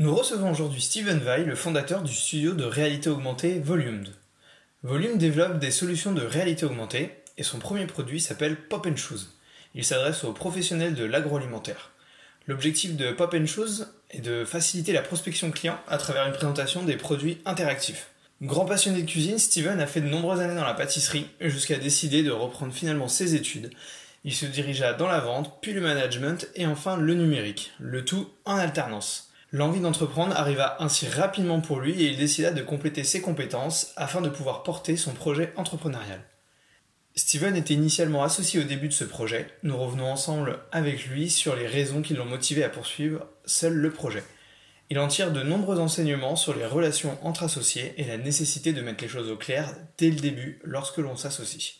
Nous recevons aujourd'hui Steven Vai, le fondateur du studio de réalité augmentée Volumed. Volume développe des solutions de réalité augmentée et son premier produit s'appelle Pop Shoes. Il s'adresse aux professionnels de l'agroalimentaire. L'objectif de Pop Shoes est de faciliter la prospection client à travers une présentation des produits interactifs. Grand passionné de cuisine, Steven a fait de nombreuses années dans la pâtisserie jusqu'à décider de reprendre finalement ses études. Il se dirigea dans la vente, puis le management et enfin le numérique, le tout en alternance. L'envie d'entreprendre arriva ainsi rapidement pour lui et il décida de compléter ses compétences afin de pouvoir porter son projet entrepreneurial. Steven était initialement associé au début de ce projet. Nous revenons ensemble avec lui sur les raisons qui l'ont motivé à poursuivre seul le projet. Il en tire de nombreux enseignements sur les relations entre associés et la nécessité de mettre les choses au clair dès le début lorsque l'on s'associe.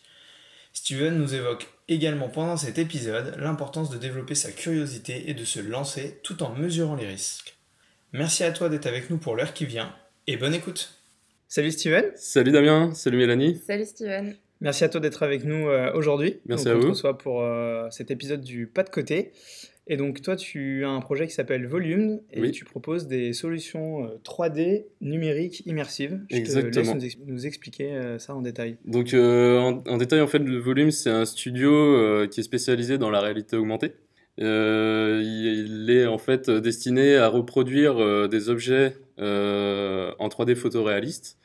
Steven nous évoque également pendant cet épisode l'importance de développer sa curiosité et de se lancer tout en mesurant les risques. Merci à toi d'être avec nous pour l'heure qui vient et bonne écoute. Salut Steven. Salut Damien, salut Mélanie. Salut Steven. Merci à toi d'être avec nous euh, aujourd'hui. Merci à vous. On se reçoit pour euh, cet épisode du Pas de côté. Et donc toi, tu as un projet qui s'appelle Volume et tu proposes des solutions 3D euh, numériques immersives. Je Exactement. te laisse nous, expliquer ça en détail. Donc en, en, détail, en fait, le Volume, c'est un studio qui est spécialisé dans la réalité augmentée. Euh, il est en fait destiné à reproduire euh, des objets euh, en 3D photoréaliste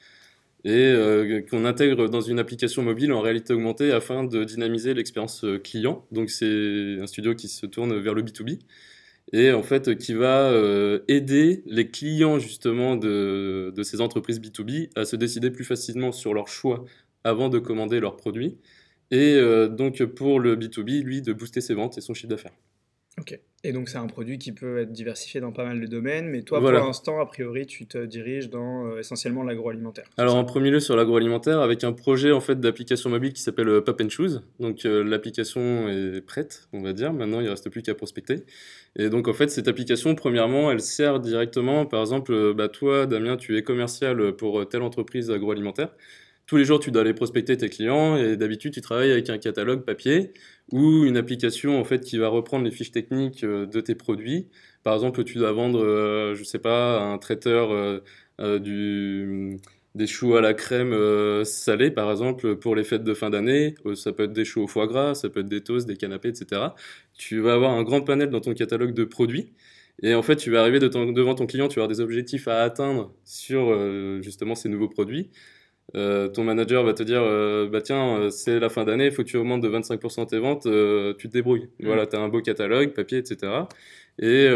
et qu'on intègre dans une application mobile en réalité augmentée afin de dynamiser l'expérience client. Donc c'est un studio qui se tourne vers le B2B et en fait qui va aider les clients justement de, de, ces entreprises B2B à se décider plus facilement sur leur choix avant de commander leurs produits et donc pour le B2B, lui, de booster ses ventes et son chiffre d'affaires. Ok. Et donc c'est un produit qui peut être diversifié dans pas mal de domaines, mais toi pour l'instant, a priori, tu te diriges dans euh, essentiellement l'agroalimentaire. Alors en premier lieu sur l'agroalimentaire, avec un projet en fait d'application mobile qui s'appelle euh, Pop and Choose. Donc euh, l'application est prête, on va dire. Maintenant, il reste plus qu'à prospecter. Et donc en fait, cette application, premièrement, elle sert directement, par exemple, bah, toi, Damien, tu es commercial pour telle entreprise agroalimentaire tous les jours, tu dois aller prospecter tes clients et d'habitude, tu travailles avec un catalogue papier ou une application en fait qui va reprendre les fiches techniques euh, de tes produits. Par exemple, tu dois vendre, euh, je sais pas, un traiteur euh, du des choux à la crème salée, par exemple, pour les fêtes de fin d'année. ça peut être des choux au foie gras, ça peut être des toasts, des canapés, etc. Tu vas avoir un grand panel dans ton catalogue de produits. Et en fait, tu vas arriver devant ton client, tu vas avoir des objectifs à atteindre sur justement ces nouveaux produits. Euh, ton manager va te dire euh, bah tiens euh, c'est la fin d'année il faut que tu augmentes de 25% tes ventes tu te débrouilles. Mm. voilà tu as un beau catalogue papier etc et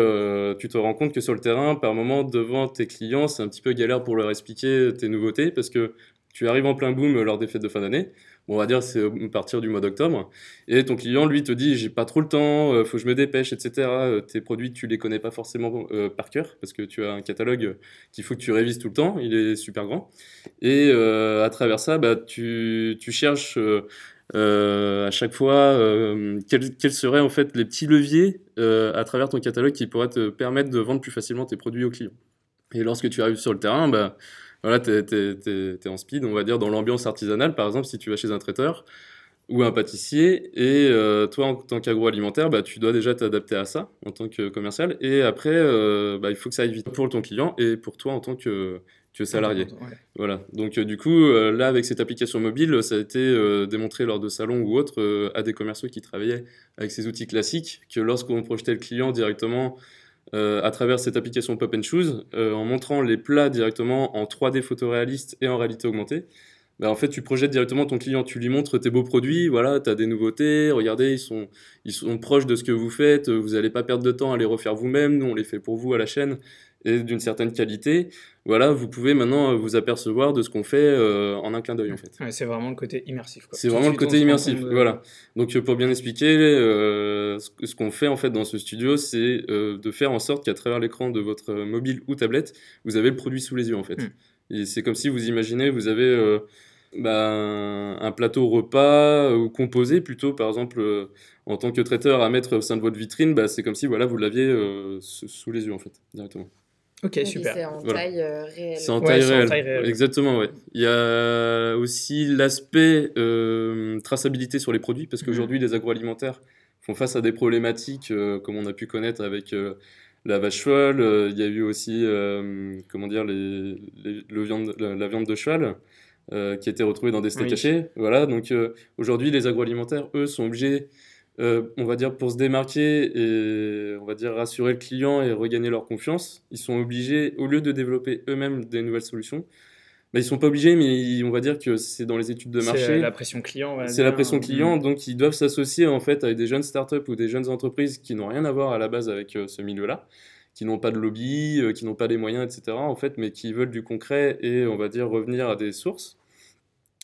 tu te rends compte que sur le terrain par moment devant tes clients c'est un petit peu galère pour leur expliquer tes nouveautés parce que tu arrives en plein boom lors des fêtes de fin d'année on va dire c'est à partir du mois d'octobre, et ton client lui te dit j'ai pas trop le temps, euh, faut que je me dépêche, etc. Euh, tes produits tu les connais pas forcément euh, par cœur parce que tu as un catalogue qu'il faut que tu révises tout le temps, il est super grand, et à travers ça bah, tu, tu cherches à chaque fois quels, quels, seraient en fait les petits leviers à travers ton catalogue qui pourraient te permettre de vendre plus facilement tes produits aux clients. Et lorsque tu arrives sur le terrain, bah, voilà, tu es, en speed, on va dire, dans l'ambiance artisanale, par exemple, si tu vas chez un traiteur ou un pâtissier, et euh, toi, en tant qu'agroalimentaire, bah, tu dois déjà t'adapter à ça en tant que commercial, et après, euh, bah, il faut que ça aille vite pour ton client et pour toi en tant que, que salarié. Voilà. Donc, euh, du coup, là, avec cette application mobile, ça a été démontré lors de salons ou autres à des commerciaux qui travaillaient avec ces outils classiques, que lorsqu'on projetait le client directement euh, à travers cette application Pop and Choose, euh, en montrant les plats directement en 3D photoréaliste et en réalité augmentée. Bah, en fait, tu projettes directement ton client, tu lui montres tes beaux produits, voilà, tu as des nouveautés, regardez, ils sont, ils sont proches de ce que vous faites, vous n'allez pas perdre de temps à les refaire vous-même, nous on les fait pour vous à la chaîne et d'une certaine qualité, voilà, vous pouvez maintenant euh, vous apercevoir de ce qu'on fait euh, en un clin d'œil en fait. c'est vraiment le côté immersif. C'est vraiment le côté immersif, voilà. Donc euh, pour bien expliquer, ce qu'on fait en fait dans ce studio, c'est de faire en sorte qu'à travers l'écran de votre mobile ou tablette, vous avez le produit sous les yeux en fait. Hmm. Et c'est comme si vous imaginez, vous avez bah, un, plateau repas ou composé plutôt, par exemple, en tant que traiteur à mettre au sein de votre vitrine, bah, c'est comme si voilà, vous l'aviez sous les yeux en fait, directement. Ok, super. C'est en taille réelle. C'est en, taille, réelle. Exactement, ouais. Il y a aussi l'aspect traçabilité sur les produits, parce mhm. qu'aujourd'hui, les agroalimentaires font face à des problématiques comme on a pu connaître avec la vache cheval, euh, il y a eu aussi, euh, comment dire, les, le viande, la, viande de cheval. Euh, qui a été retrouvée dans des steaks cachés. Voilà, donc aujourd'hui, les agroalimentaires, eux, sont obligés, on va dire, pour se démarquer et, on va dire, rassurer le client et regagner leur confiance, ils sont obligés, au lieu de développer eux-mêmes des nouvelles solutions, bah, ils sont pas obligés, mais on va dire que c'est dans les études de marché. C'est la pression client. C'est la pression client, donc ils doivent s'associer en fait avec des jeunes startups ou des jeunes entreprises qui n'ont rien à voir à la base avec euh, ce milieu-là, qui n'ont pas de lobby, euh, qui n'ont pas les moyens, etc. En fait, mais qui veulent du concret et on va dire revenir à des sources.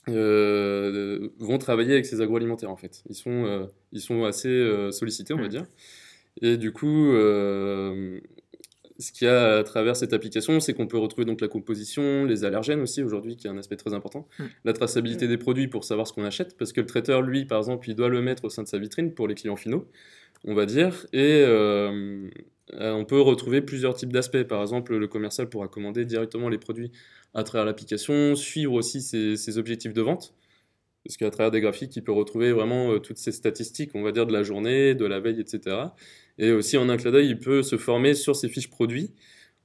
Euh, vont travailler avec ces agroalimentaires en fait. Ils sont, ils sont assez sollicités, on va mmh. dire. Et du coup, ce qu'il y a à travers cette application, c'est qu'on peut retrouver donc la composition, les allergènes aussi aujourd'hui, qui est un aspect très important, mm. la traçabilité mm. des produits pour savoir ce qu'on achète, parce que le traiteur, lui, par exemple, il doit le mettre au sein de sa vitrine pour les clients finaux, on va dire, et euh, euh, on peut retrouver plusieurs types d'aspects. Par exemple, le commercial pourra commander directement les produits à travers l'application, suivre aussi ses, objectifs de vente, parce qu'à travers des graphiques, il peut retrouver vraiment euh, toutes ces statistiques, on va dire, de la journée, de la veille, etc. Et aussi, en un clin d'œil, il peut se former sur ses fiches produits.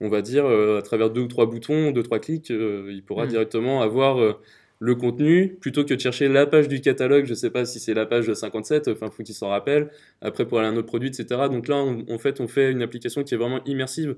On va dire, euh, à travers deux ou trois boutons, deux, trois clics, euh, il pourra mm. directement avoir euh, le contenu plutôt que de chercher la page du catalogue. Je ne sais pas si c'est la page 57, enfin, il faut qu'il s'en rappelle. Après, pour aller à un autre produit, etc. Donc là, en fait, on fait une application qui est vraiment immersive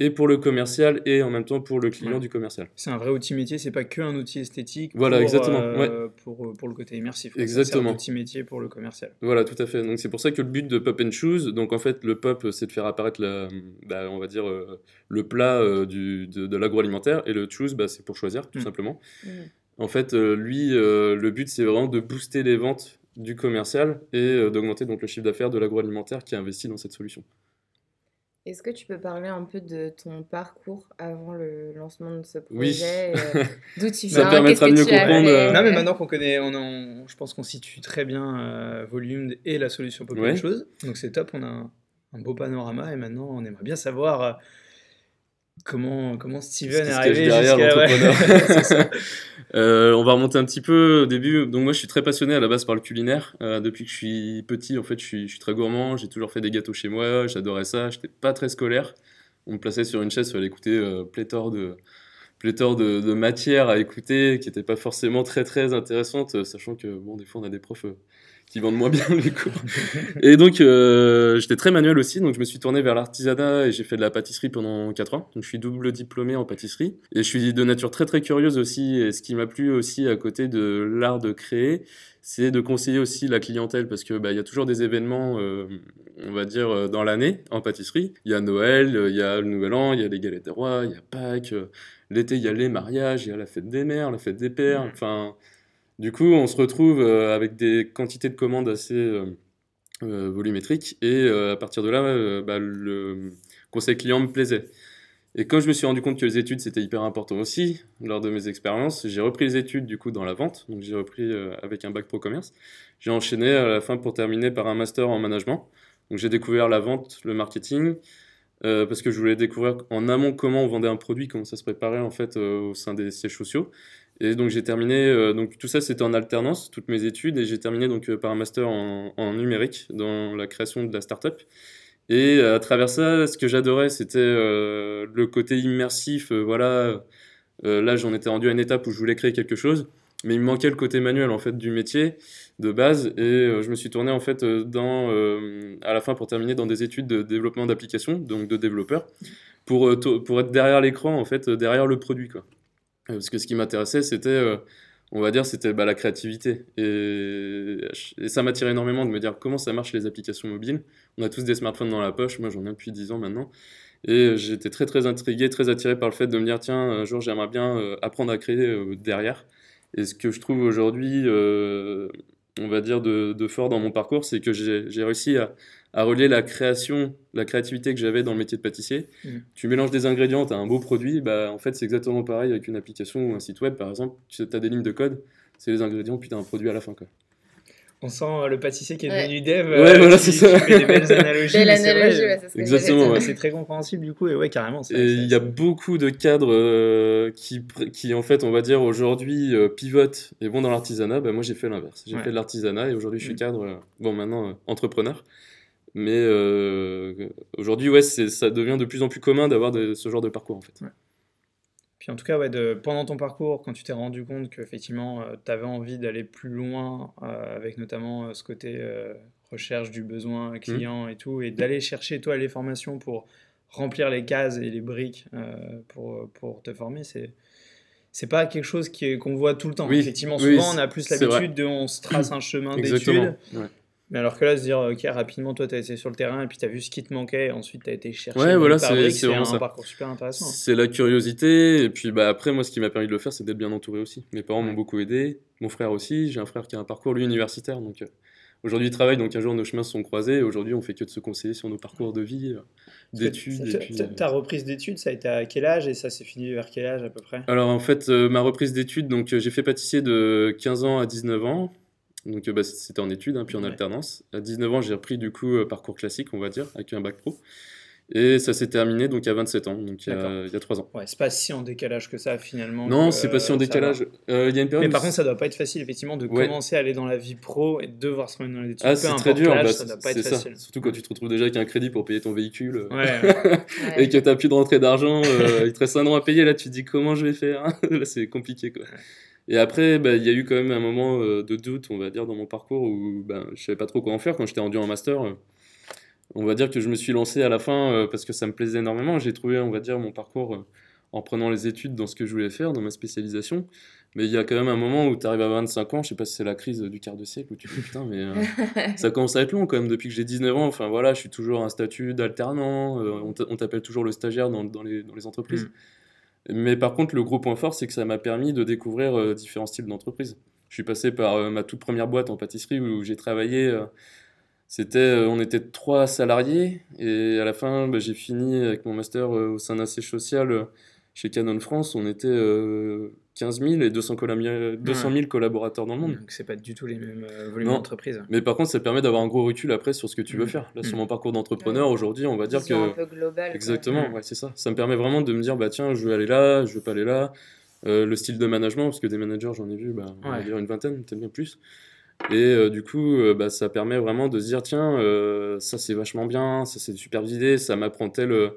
et pour le commercial et en même temps pour le client du commercial. C'est un vrai outil métier, c'est pas que un outil esthétique. Voilà, pour, exactement. Euh, pour, pour, le côté immersif. Exactement. C'est un outil métier pour le commercial. Voilà, tout à fait. Donc c'est pour ça que le but de Pop and Choose, donc en fait le pop, c'est de faire apparaître la, bah, on va dire euh, le plat euh, du, de, l'agroalimentaire et le choose, bah, c'est pour choisir tout mm. simplement. Mm. En fait, lui, le but c'est vraiment de booster les ventes du commercial et d'augmenter donc le chiffre d'affaires de l'agroalimentaire qui a investi dans cette solution. Est-ce que tu peux parler un peu de ton parcours avant le lancement de ce projet oui. euh, D'où tu viens Ça permettra de mieux comprendre. Euh, non, mais maintenant qu'on connaît, on, je pense qu'on situe très bien euh, Volume et la solution pour ouais. chose. Donc c'est top, on a un, un, beau panorama et maintenant on aimerait bien savoir euh, comment, comment Steven est arrivé jusqu'à... Euh, on va remonter un petit peu au début. Donc moi, je suis très passionné à la base par le culinaire. Euh, depuis que je suis petit, en fait, je suis, je suis très gourmand. J'ai toujours fait des gâteaux chez moi. J'adorais ça. J'étais pas très scolaire. On me plaçait sur une chaise, il fallait écouter euh, pléthore de pléthore de, de matières à écouter qui n'étaient pas forcément très très intéressantes, sachant que bon, des fois on a des profs qui vendent moins bien les cours. et donc, euh, j'étais très manuel aussi, donc je me suis tourné vers l'artisanat et j'ai fait de la pâtisserie pendant 4 ans. Donc, je suis double diplômé en pâtisserie. Et je suis de nature très très curieuse aussi. Et ce qui m'a plu aussi à côté de l'art de créer, c'est de conseiller aussi la clientèle parce que bah, il y a toujours des événements, euh, on va dire, euh, dans l'année en pâtisserie. Il y a Noël, il y a le Nouvel An, il y a les galettes des rois, il y a Pâques. L'été, il y a les mariages, il y a la fête des mères, la fête des pères. Enfin, du coup, on se retrouve euh, avec des quantités de commandes assez euh, euh, volumétriques et à partir de là, bah, le conseil client me plaisait. Et quand je me suis rendu compte que les études c'était hyper important aussi lors de mes expériences, j'ai repris les études du coup dans la vente. Donc j'ai repris avec un bac pro commerce. J'ai enchaîné à la fin pour terminer par un master en management. Donc j'ai découvert la vente, le marketing, parce que je voulais découvrir en amont comment on vendait un produit, comment ça se préparait en fait au sein des sièges sociaux. Et donc j'ai terminé, euh, donc tout ça c'était en alternance, toutes mes études, et j'ai terminé donc euh, par un master en, numérique dans la création de la startup. Et à travers ça, ce que j'adorais, c'était euh, le côté immersif. voilà, là j'en étais rendu à une étape où je voulais créer quelque chose, mais il me manquait le côté manuel en fait du métier de base, et je me suis tourné en fait dans, à la fin pour terminer dans des études de développement d'applications, donc de développeur, pour, pour être derrière l'écran en fait, derrière le produit quoi. Euh, parce que ce qui m'intéressait, c'était, euh, on va dire, c'était bah, la créativité. Et, ça m'attirait énormément de me dire comment ça marche les applications mobiles. On a tous des smartphones dans la poche, moi j'en ai depuis 10 ans maintenant. Et j'étais très très intrigué, très attiré par le fait de me dire, tiens, un jour j'aimerais bien euh, apprendre à créer derrière. Et ce que je trouve aujourd'hui, on va dire, de, fort dans mon parcours, c'est que j'ai réussi à, à relier la création, la créativité que j'avais dans le métier de pâtissier. Mm. Tu mélanges des ingrédients, tu as un beau produit, bah, en fait c'est exactement pareil avec une application ou un site web par exemple. Tu as des lignes de code, c'est les ingrédients, puis tu as un produit à la fin. Quoi. On sent euh, le pâtissier qui est Ouais. devenu dev. Ouais, euh, voilà, c'est ça. fait des belles analogies. Belle c'est vrai, analogie, ouais, c'est ce que Exactement, j'allais ouais. dire. C'est très compréhensible du coup, et ouais, carrément. Et il y a beaucoup de cadres euh, qui, qui, en fait, on va dire aujourd'hui euh, pivotent et vont dans l'artisanat. Bah, moi, j'ai fait l'inverse. J'ai Ouais. fait de l'artisanat et aujourd'hui, je suis Mm. cadre, euh, bon, maintenant, euh, entrepreneur. Mais euh, aujourd'hui, ouais, ça devient de plus en plus commun d'avoir ce genre de parcours, en fait. Puis en tout cas, ouais, de, pendant ton parcours, quand tu t'es rendu compte qu'effectivement, tu avais envie d'aller plus loin, euh, avec notamment euh, ce côté euh, recherche du besoin client et tout, et d'aller chercher toi les formations pour remplir les cases et les briques euh, pour, pour te former, c'est c'est pas quelque chose qu'on voit tout le temps. Oui, Effectivement, oui, souvent on a plus l'habitude de on se trace un chemin d'études. Ouais. Mais alors que là, se dire, ok, rapidement, toi, tu as été sur le terrain et puis tu as vu ce qui te manquait, et ensuite tu as été chercher Ouais, voilà, c'est- vraiment un ça. parcours super intéressant. C'est la curiosité. Et puis bah, après, moi, ce qui m'a permis de le faire, c'est d'être bien entouré aussi. Mes parents Ouais. m'ont beaucoup aidé. Mon frère aussi. J'ai un frère qui a un parcours, lui, universitaire. Donc euh, aujourd'hui, il travaille. Donc un jour, nos chemins se sont croisés. Et Aujourd'hui, on fait que de se conseiller sur nos parcours de vie, euh, d'études. Ta- euh, reprise d'études, ça a été à quel âge et ça s'est fini vers quel âge à peu près? Alors en fait, euh, ma reprise d'études, donc euh, j'ai fait pâtissier de 15 ans à 19 ans. Donc euh, bah, c'était en études, hein, puis en Ouais. alternance. À 19 ans, j'ai repris du coup euh, parcours classique, on va dire, avec un bac pro. Et ça s'est terminé donc à 27 ans, donc il y a, D'accord. il y a 3 ans. Ouais, c'est pas si en décalage que ça finalement. Non, c'est pas si en euh, décalage. Euh, Il y a une période Mais par contre, ça doit pas être facile effectivement de Ouais. commencer à aller dans la vie pro et de devoir se remettre dans les études. Ah, c'est très dur, bah, ça doit pas être ça. facile. Surtout quand tu te retrouves déjà avec un crédit pour payer ton véhicule Ouais, Ouais. et que tu plus de rentrée d'argent, euh, il te reste un an à payer, là tu te dis comment je vais faire? Là c'est compliqué quoi. Et après, bah, il y a eu quand même un moment euh, de doute, on va dire, dans mon parcours où ben, je savais pas trop quoi en faire quand j'étais rendu en master. euh, on va dire que je me suis lancé à la fin euh, parce que ça me plaisait énormément. J'ai trouvé, on va dire, mon parcours en prenant les études dans ce que je voulais faire, dans ma spécialisation. Mais il y a quand même un moment où tu arrives à 25 ans, je sais pas si c'est la crise du quart de siècle, où tu dis putain, mais euh, ça commence à être long quand même depuis que j'ai 19 ans. Enfin voilà, je suis toujours un statut d'alternant, euh, on t'a- on t'appelle toujours le stagiaire dans, dans les, dans les entreprises. Mais par contre, le gros point fort, c'est que ça m'a permis de découvrir euh, différents styles d'entreprises. Je suis passé par euh, ma toute première boîte en pâtisserie où j'ai travaillé. euh, c'était, on était trois salariés et à la fin, bah, j'ai fini avec mon master au sein d'un siège social chez Canon France. On était 15 000 et 200, collami- 200 000 collaborateurs dans le monde. Donc c'est pas du tout les mêmes euh, volumes d'entreprise. Mais par contre, ça permet d'avoir un gros recul après sur ce que tu veux Mhm. faire. Là, sur Mhm. mon parcours d'entrepreneur, aujourd'hui, on va dire Vision un que. peu globale. quoi. Exactement, Mhm. ouais, c'est ça. Ça me permet vraiment de me dire, bah tiens, je veux aller là, je veux pas aller là. Euh, le style de management, parce que des managers, j'en ai vu, bah, on va Ouais. dire une vingtaine, peut-être bien plus. Et euh, du coup, euh, bah, ça permet vraiment de se dire, tiens, euh, ça c'est vachement bien, ça c'est supervisé, ça m'apprend telle, euh,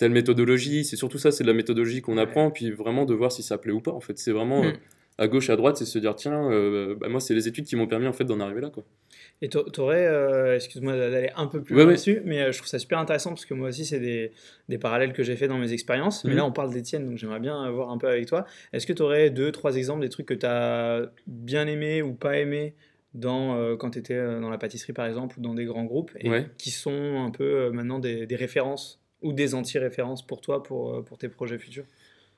telle méthodologie. C'est surtout ça, c'est de la méthodologie qu'on apprend, puis vraiment de voir si ça plaît ou pas. En fait, c'est vraiment Mhm. euh, à gauche, à droite, c'est se dire, tiens, euh, bah, moi, c'est les études qui m'ont permis en fait d'en arriver là, quoi. Et tu aurais, excuse-moi d'aller un peu plus Ouais, loin ouais. dessus, mais euh, je trouve ça super intéressant parce que moi aussi, c'est des, des parallèles que j'ai fait dans mes expériences. Mais Mhm. là, on parle des tiennes, donc j'aimerais bien voir un peu avec toi. Est-ce que tu aurais deux, trois exemples des trucs que tu as bien aimé ou pas aimé dans, euh, quand tu étais dans la pâtisserie, par exemple, ou dans des grands groupes, et Ouais. qui sont un peu euh, maintenant des, des références ou des anti-références pour toi, pour, euh, pour tes projets futurs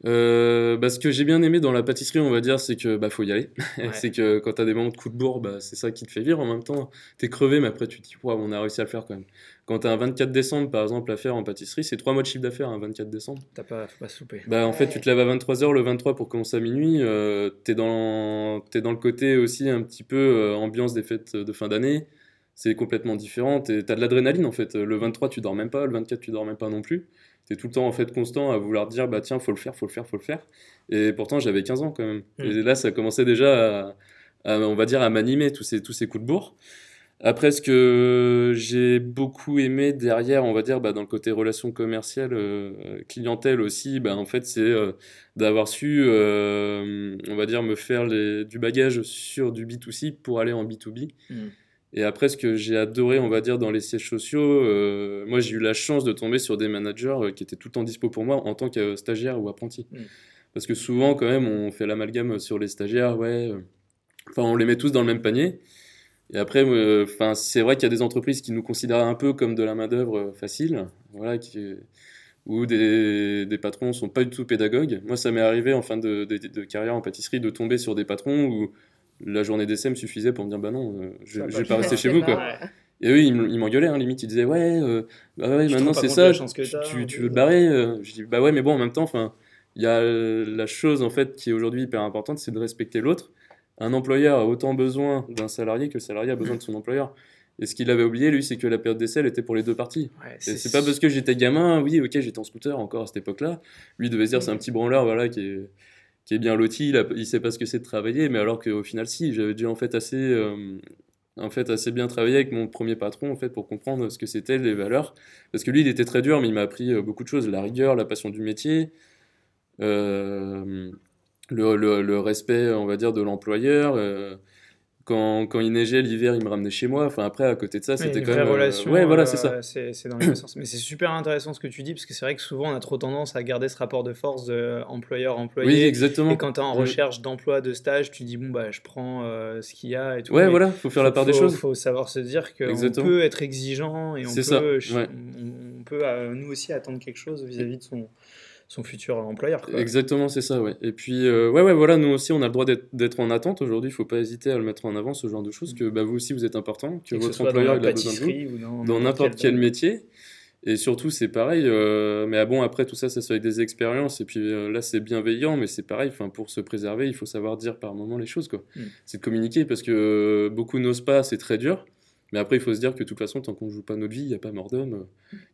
Euh, bah, ce que j'ai bien aimé dans la pâtisserie, on va dire, c'est que bah faut y aller. Ouais. c'est que quand t'as des moments de coup de bourre, bah, c'est ça qui te fait vivre. En même temps, t'es crevé, mais après tu te dis, waouh, on a réussi à le faire quand même. Quand t'as un 24 décembre, par exemple, à faire en pâtisserie, c'est trois mois de chiffre d'affaires, un 24 décembre. T'as pas, faut pas se louper. Bah, en fait, tu te lèves à 23h le 23 pour commencer à minuit. Euh, t'es dans, t'es dans le côté aussi un petit peu euh, ambiance des fêtes de fin d'année. C'est complètement différent. T'es- T'as de l'adrénaline en fait. Le 23, tu dors même pas. Le 24, tu dors même pas non plus. T'es tout le temps en fait constant à vouloir dire bah tiens, faut le faire, faut le faire, faut le faire. Et pourtant, j'avais 15 ans quand même. Mm. Et là, ça commençait déjà à, à, on va dire, à m'animer tous ces, tous ces coups de bourre. Après, ce que j'ai beaucoup aimé derrière, on va dire, bah, dans le côté relations commerciales, euh, clientèle aussi, bah, en fait, c'est euh, d'avoir su, euh, on va dire, me faire les, du bagage sur du B2C pour aller en B2B. Mm. Et après, ce que j'ai adoré, on va dire, dans les sièges sociaux, euh, moi, j'ai eu la chance de tomber sur des managers euh, qui étaient tout le temps dispo pour moi en tant que stagiaire ou apprenti. Mm. Parce que souvent, quand même, on fait l'amalgame sur les stagiaires, ouais. euh, Enfin, on les met tous dans le même panier. Et après, euh, c'est vrai qu'il y a des entreprises qui nous considèrent un peu comme de la main-d'œuvre euh, facile, voilà, qui, où des, des patrons sont pas du tout pédagogues. Moi, ça m'est arrivé en fin de, de- de carrière en pâtisserie de tomber sur des patrons où la journée d'essai me suffisait pour me dire bah non, euh, je, vais pas rester chez vous quoi. Ouais. Et eux, ils m'engueulaient, hein, limite, ils disaient Ouais, euh, bah ouais, maintenant c'est ça, tu, tu, veux te barrer. Je dis Bah ouais, mais bon, en même temps, enfin, il y a la chose en fait qui est aujourd'hui hyper importante, c'est de respecter l'autre. Un employeur a autant besoin d'un salarié que le salarié a besoin de son employeur. Et ce qu'il avait oublié, lui, c'est que la période d'essai, elle était pour les deux parties. et c'est pas parce que j'étais gamin, oui, ok, j'étais en scooter encore à cette époque-là. Lui devait se dire, c'est un petit branleur, voilà, qui est, qui est bien loti, il, il sait pas ce que c'est de travailler, mais alors qu'au final, si, j'avais déjà en fait assez, euh, en fait assez bien travaillé avec mon premier patron en fait pour comprendre ce que c'était les valeurs. Parce que lui, il était très dur, mais il m'a appris euh, beaucoup de choses, la rigueur, la passion du métier. Euh, le, le, le, respect, on va dire, de l'employeur, quand, quand, il neigeait l'hiver, il me ramenait chez moi. Enfin, après, à côté de ça, c'était quand même. Euh, relation. ouais, voilà, c'est ça. C'est dans le sens. Mais c'est super intéressant ce que tu dis, parce que c'est vrai que souvent, on a trop tendance à garder ce rapport de force de employeur-employé. Oui, exactement. Et quand tu es en recherche d'emploi, de stage, tu dis, bon, bah, je prends euh, ce qu'il y a et tout. Ouais, voilà, il faut faire la part des choses. Il faut savoir se dire qu'on peut être exigeant et on peut, ça. on, peut euh, nous aussi, attendre quelque chose vis à -vis de son son futur employeur. Exactement, c'est ça, ouais. Et puis, euh, ouais, ouais, voilà, nous aussi, on a le droit d'être en attente aujourd'hui. Il ne faut pas hésiter à le mettre en avant, ce genre de choses, que bah, vous aussi, vous êtes important, que, votre employeur il a besoin de vous, dans n'importe quel métier. Et surtout, c'est pareil, euh, mais ah bon, après, tout ça, ça se fait avec des expériences, et puis euh, là, c'est bienveillant, mais c'est pareil, pour se préserver, il faut savoir dire par moment les choses, quoi. Mm. C'est de communiquer, parce que beaucoup n'osent pas, c'est très dur. Mais après, il faut se dire que de toute façon, tant qu'on ne joue pas notre vie, il n'y a pas mort d'homme.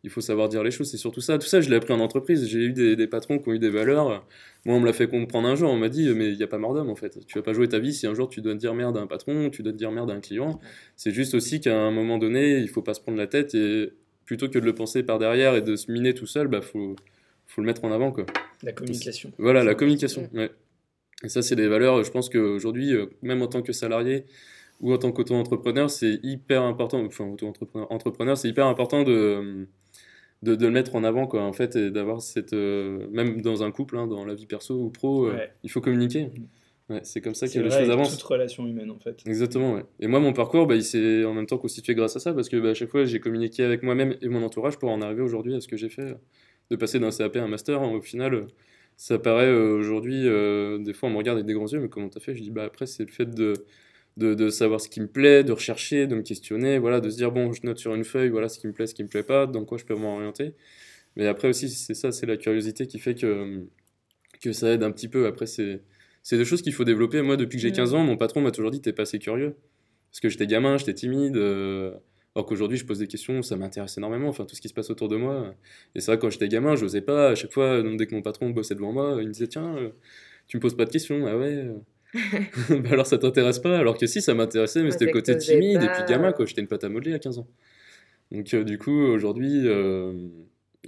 Il faut savoir dire les choses. C'est surtout ça. Tout ça, je l'ai appris en entreprise. J'ai eu des, patrons qui ont eu des valeurs. Moi, on me l'a fait comprendre un jour. On m'a dit, mais il n'y a pas mort d'homme en fait. Tu vas pas jouer ta vie si un jour tu dois dire merde à un patron, tu dois dire merde à un client. C'est juste aussi qu'à un moment donné, il faut pas se prendre la tête et plutôt que de le penser par derrière et de se miner tout seul, bah faut, faut le mettre en avant quoi. La communication. Voilà, la communication. Ouais. Et ça, c'est des valeurs. Je pense qu'aujourd'hui, euh, même en tant que salarié, ou en tant qu'auto-entrepreneur, c'est hyper important, enfin auto-entrepreneur, entrepreneur, c'est hyper important de, de, de, le mettre en avant, quoi, en fait, et d'avoir cette, euh, même dans un couple, hein, dans la vie perso ou pro, euh, il faut communiquer. Mm. Ouais, c'est comme ça que les choses avancent. toute relation humaine, en fait. Exactement, ouais. Et moi, mon parcours, bah, il s'est en même temps constitué grâce à ça, parce que bah, à chaque fois, j'ai communiqué avec moi-même et mon entourage pour en arriver aujourd'hui à ce que j'ai fait, de passer d'un CAP à un master. Hein, au final, ça paraît euh, aujourd'hui, des fois, on me regarde avec des grands yeux, mais comment t'as fait? Je dis, bah après, c'est le fait de de, savoir ce qui me plaît, de rechercher, de me questionner, voilà, de se dire bon, je note sur une feuille, voilà ce qui me plaît, ce qui me plaît pas, dans quoi je peux m'orienter. Mais après aussi, c'est ça, c'est la curiosité qui fait que, que ça aide un petit peu. Après, c'est, c'est des choses qu'il faut développer. Moi, depuis que j'ai 15 ans, mon patron m'a toujours dit t'es pas assez curieux. Parce que j'étais gamin, j'étais timide. Euh, alors qu'aujourd'hui, je pose des questions, ça m'intéresse énormément, enfin, tout ce qui se passe autour de moi. Et c'est vrai, quand j'étais gamin, je n'osais pas. À chaque fois, dès que mon patron bossait devant moi, il me disait Tiens, euh, tu me poses pas de questions. Ah ouais. Bah alors ça t'intéresse pas Alors que si, ça m'intéressait, mais c'était le côté timide et puis gamin, quoi. J'étais une pâte à modeler à 15 ans. Donc euh, du coup, aujourd'hui, euh,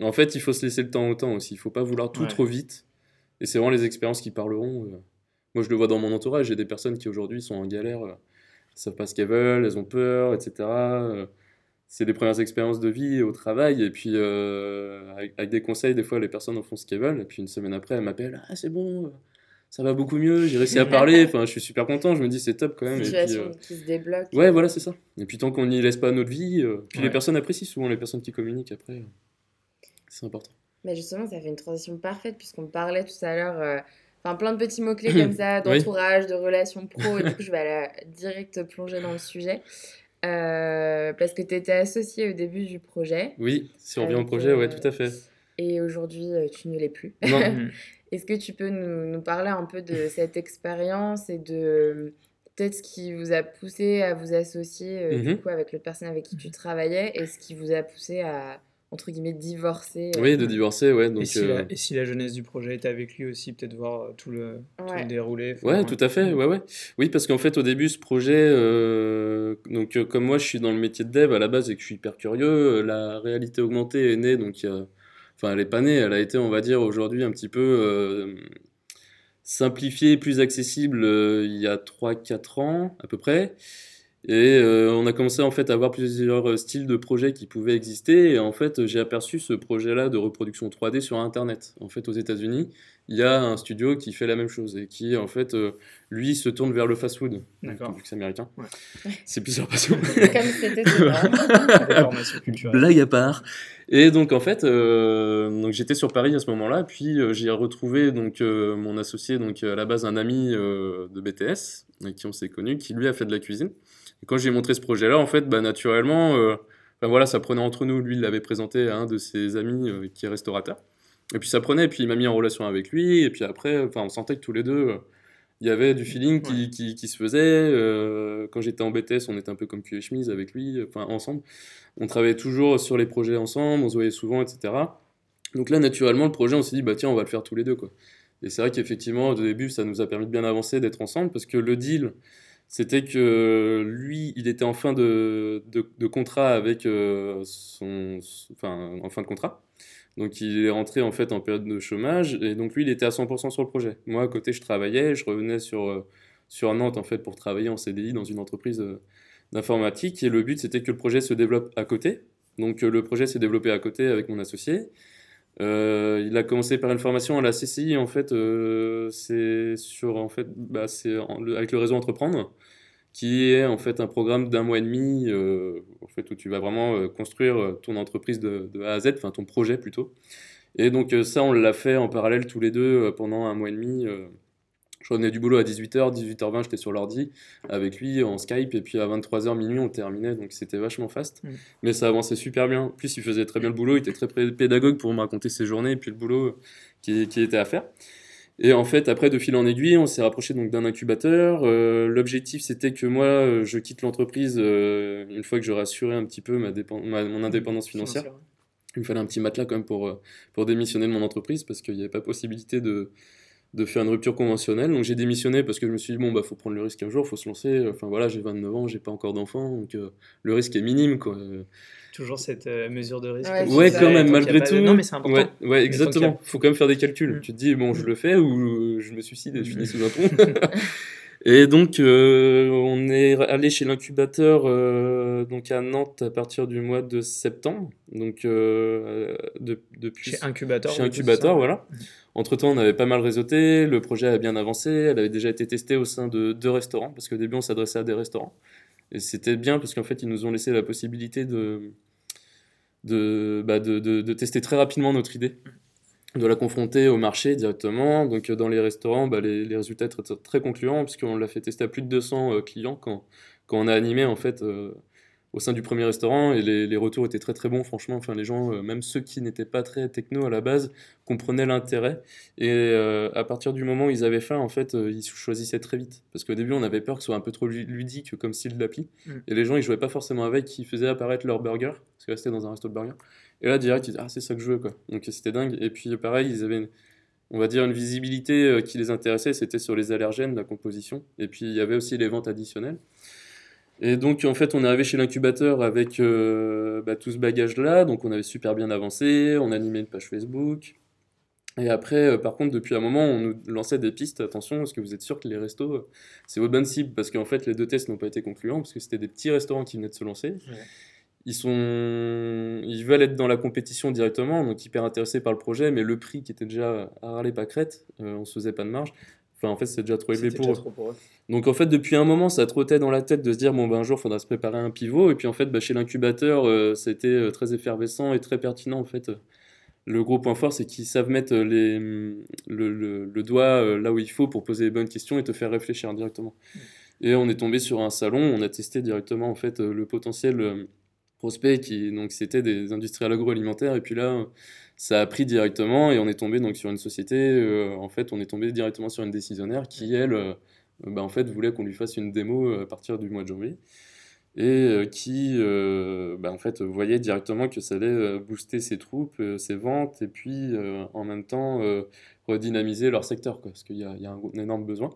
en fait, il faut se laisser le temps au temps aussi. Il faut pas vouloir tout trop vite. Et c'est vraiment les expériences qui parleront. Euh. Moi, je le vois dans mon entourage. J'ai des personnes qui aujourd'hui sont en galère, euh, savent pas ce qu'elles veulent, elles ont peur, etc. c'est les premières expériences de vie au travail. Et puis, avec, avec, des conseils, des fois, les personnes en font ce qu'elles veulent. Et puis une semaine après, elles m'appellent Ah, c'est bon ça va beaucoup mieux, j'ai réussi à parler, enfin, je suis super content, je me dis c'est top quand même. Situation et puis, euh, qui se débloque. Ouais, voilà, c'est ça. Et puis tant qu'on n'y laisse pas notre vie, euh, puis les personnes apprécient souvent les personnes qui communiquent après, euh, c'est important. Mais justement, ça fait une transition parfaite puisqu'on parlait tout à l'heure, enfin plein de petits mots-clés comme ça, d'entourage, de relations pro, et du coup je vais aller direct plonger dans le sujet. parce que tu étais associé au début du projet. Oui, si on revient au projet, ouais, tout à fait. Et aujourd'hui, tu ne l'es plus. Non. Est-ce que tu peux nous, nous, parler un peu de cette expérience et de peut-être ce qui vous a poussé à vous associer euh, du mhm. coup, avec l'autre personne avec qui tu travaillais et ce qui vous a poussé à entre guillemets divorcer Oui, de euh, divorcer, ouais. Donc, et, si la, et, si la, jeunesse du projet était avec lui aussi, peut-être voir euh, tout le, tout le déroulé. Ouais, tout à fait, ouais, ouais. Oui, parce qu'en fait, au début, ce projet, donc comme moi, je suis dans le métier de dev à la base et que je suis hyper curieux, la réalité augmentée est née, donc il y a enfin elle est pas née, elle a été, on va dire, aujourd'hui un petit peu euh, simplifiée, plus accessible euh, il y a 3-4 ans à peu près. Et euh, on a commencé en fait à avoir plusieurs styles de projets qui pouvaient exister. Et en fait, j'ai aperçu ce projet-là de reproduction 3D sur Internet. En fait, aux États-Unis, il y a un studio qui fait la même chose et qui, en fait, lui, se tourne vers le fast-food. D'accord. Vu que c'est américain. C'est plusieurs passions. Comme c'était Blague à part. Et donc, en fait, euh, donc j'étais sur Paris à ce moment-là, puis euh, j'ai retrouvé donc, euh, mon associé, donc à la base un ami de BTS, avec qui on s'est connu, qui lui a fait de la cuisine. Quand j'ai montré ce projet-là, en fait, bah, naturellement, enfin, voilà, ça prenait entre nous. Lui, il l'avait présenté à un de ses amis qui est restaurateur. Et puis ça prenait, et puis il m'a mis en relation avec lui, et puis après, enfin, on sentait que tous les deux, il y avait du feeling qui, qui, qui se faisait. Euh, quand j'étais en BTS, on était un peu comme cul et chemise avec lui, enfin ensemble. On travaillait toujours sur les projets ensemble, on se voyait souvent, etc. Donc là, naturellement, le projet, on s'est dit, bah tiens, on va le faire tous les deux, quoi. Et c'est vrai qu'effectivement, au début, ça nous a permis de bien avancer, d'être ensemble, parce que le deal, c'était que lui, il était en fin de, contrat avec euh, son, en fin de contrat. Donc il est rentré en fait en période de chômage et donc lui il était à 100% sur le projet. Moi à côté je travaillais, je revenais sur, euh, sur Nantes en fait pour travailler en CDI dans une entreprise euh, d'informatique et le but c'était que le projet se développe à côté. Donc le projet s'est développé à côté avec mon associé. Il a commencé par une formation à la CCI en fait, c'est sur en fait, bah, c'est avec le réseau Entreprendre qui est en fait un programme d'un mois et demi euh, en fait, où tu vas vraiment euh, construire euh, ton entreprise de, A à Z, enfin ton projet plutôt. Et donc ça, on l'a fait en parallèle tous les deux pendant un mois et demi. Je revenais du boulot à 18h, 18h20, j'étais sur l'ordi avec lui en Skype, et puis à 23h minuit, on terminait, donc c'était vachement fast. Mm. Mais ça avançait super bien. En plus, il faisait très bien le boulot, il était très pédagogue pour me raconter ses journées et puis le boulot qui, qui était à faire. Et en fait, après, de fil en aiguille, on s'est rapproché donc d'un incubateur. Euh, l'objectif, c'était que moi, euh, je quitte l'entreprise euh, une fois que j'aurai assuré un petit peu ma, mon indépendance financière. Il me fallait un petit matelas quand même pour, pour démissionner de mon entreprise parce qu'il n'y avait pas possibilité de, de faire une rupture conventionnelle. Donc j'ai démissionné parce que je me suis dit, bon, bah, faut prendre le risque un jour, faut se lancer. Enfin voilà, j'ai 29 ans, j'ai pas encore d'enfant, donc le risque est minime, quoi toujours cette euh, mesure de risque. Ouais, quand même, malgré tout. Non, mais c'est important. Ouais, exactement. Il faut quand même faire des calculs. Mm. Tu te dis, bon, je le fais ou je me suicide et je finis sous un pont. et donc, euh, on est allé chez l'incubateur euh, donc à Nantes à partir du mois de septembre. Donc, de, depuis. Chez Incubateur. Chez Incubateur, voilà. Entre temps, on avait pas mal réseauté, le projet a bien avancé, elle avait déjà été testée au sein de deux restaurants, parce qu'au début, on s'adressait à des restaurants. Et c'était bien parce qu'en fait, ils nous ont laissé la possibilité de, bah, de, de, de, tester très rapidement notre idée, de la confronter au marché directement. Donc dans les restaurants, bah, les, les, résultats étaient très concluants puisqu'on l'a fait tester à plus de 200 euh, clients quand, quand on a animé en fait euh, au sein du premier restaurant. Et les, les, retours étaient très très bons franchement. Enfin les gens euh, même ceux qui n'étaient pas très techno à la base comprenaient l'intérêt. Et euh, à partir du moment où ils avaient faim en fait euh, ils choisissaient très vite. Parce qu'au début on avait peur que ce soit un peu trop ludique comme style d'appli mm. et les gens ils jouaient pas forcément avec. Ils faisaient apparaître leur burger parce que c'était dans un resto de burger et là direct ils disaient ah c'est ça que je veux quoi donc c'était dingue et puis pareil ils avaient on va dire une visibilité qui les intéressait c'était sur les allergènes la composition et puis il y avait aussi les ventes additionnelles et donc, en fait, on est arrivé chez l'incubateur avec euh, bah, tout ce bagage-là. Donc, on avait super bien avancé, on animait une page Facebook. Et après, euh, par contre, depuis un moment, on nous lançait des pistes. Attention, est-ce que vous êtes sûr que les restos, euh, c'est votre bonne cible? Parce qu'en fait, les deux tests n'ont pas été concluants, parce que c'était des petits restaurants qui venaient de se lancer. Ils, sont... ils veulent être dans la compétition directement, donc hyper intéressés par le projet, mais le prix qui était déjà à râler pas crête, on se faisait pas de marge. Enfin, en fait, c'est déjà trop élevé pour eux. Donc, en fait, depuis un moment, ça trottait dans la tête de se dire, bon, ben, un jour, il faudra se préparer un pivot. Et puis, en fait, bah, chez l'incubateur, euh, c'était euh, très effervescent et très pertinent. En fait, le gros point fort, c'est qu'ils savent mettre les, le, le, doigt euh, là où il faut pour poser les bonnes questions et te faire réfléchir directement. Mm. Et on est tombé sur un salon, on a testé directement, en fait, le potentiel prospect qui, donc, c'était des industriels agroalimentaires. Et puis là, ça a pris directement et on est tombé donc sur une société. Euh, en fait, on est tombé directement sur une décisionnaire qui, elle, euh, bah, en fait, voulait qu'on lui fasse une démo euh, à partir du mois de janvier et qui, bah, en fait, voyait directement que ça allait booster ses troupes, ses ventes et puis en même temps redynamiser leur secteur, quoi, parce qu'il y, y, a un, énorme besoin.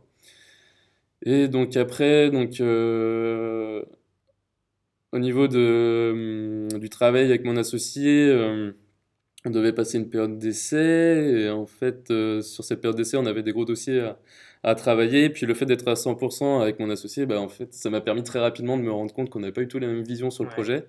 Et donc après, donc au niveau de, du travail avec mon associé on devait passer une période d'essai et en fait euh, sur cette période d'essai on avait des gros dossiers à, à travailler. Puis le fait d'être à 100% avec mon associé bah, en fait ça m'a permis très rapidement de me rendre compte qu'on n'avait pas du tout la même vision sur le projet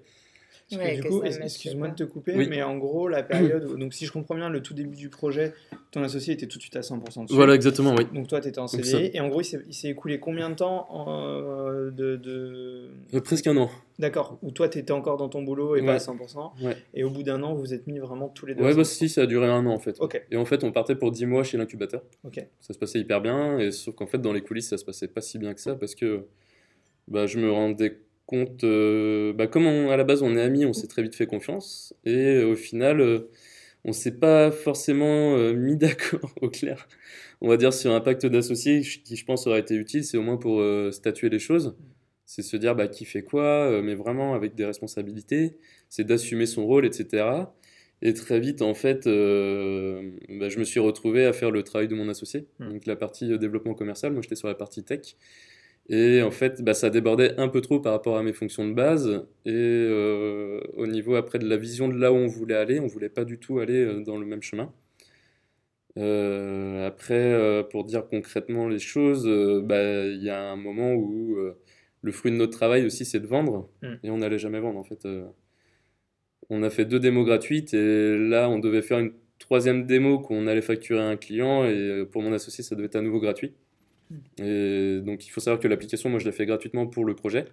du coup, excuse-moi de te couper, mais en gros, la période. donc, si je comprends bien, le tout début du projet, ton associé était tout de suite à 100% dessus. Voilà, exactement, oui. Donc, toi, tu étais en CDI. Et en gros, il s'est écoulé combien de temps euh, de, de... Euh, presque un an. D'accord. Où toi, tu étais encore dans ton boulot et pas à 100%. Et au bout d'un an, vous vous êtes mis vraiment tous les deux Ouais, bah si, ça a duré un an en fait. Et en fait, on partait pour 10 mois chez l'incubateur. Ok. Ça se passait hyper bien. Et sauf qu'en fait, dans les coulisses, ça se passait pas si bien que ça parce que bah, je me rendais compte, bah, comme à la base on est amis, on s'est très vite fait confiance. Et au final, on s'est pas forcément mis d'accord au clair. On va dire sur un pacte d'associés qui, je pense, aurait été utile, c'est au moins pour statuer les choses. C'est se dire bah, qui fait quoi, mais vraiment avec des responsabilités. C'est d'assumer son rôle, etc. Et très vite, en fait, euh, bah, je me suis retrouvé à faire le travail de mon associé, hmm. donc la partie euh, développement commercial. Moi, j'étais sur la partie tech. Et en fait, bah, ça débordait un peu trop par rapport à mes fonctions de base. Et euh, au niveau après de la vision de là où on voulait aller, on voulait pas du tout aller dans le même chemin. après, pour dire concrètement les choses, bah, il y a un moment où le fruit de notre travail aussi, c'est de vendre. Hmm. Et on n'allait jamais vendre, en fait on a fait deux démos gratuites et là, on devait faire une troisième démo qu'on allait facturer à un client et euh, pour mon associé, ça devait être à nouveau gratuit. Et donc, il faut savoir que l'application, moi, je l'ai fait gratuitement pour le projet.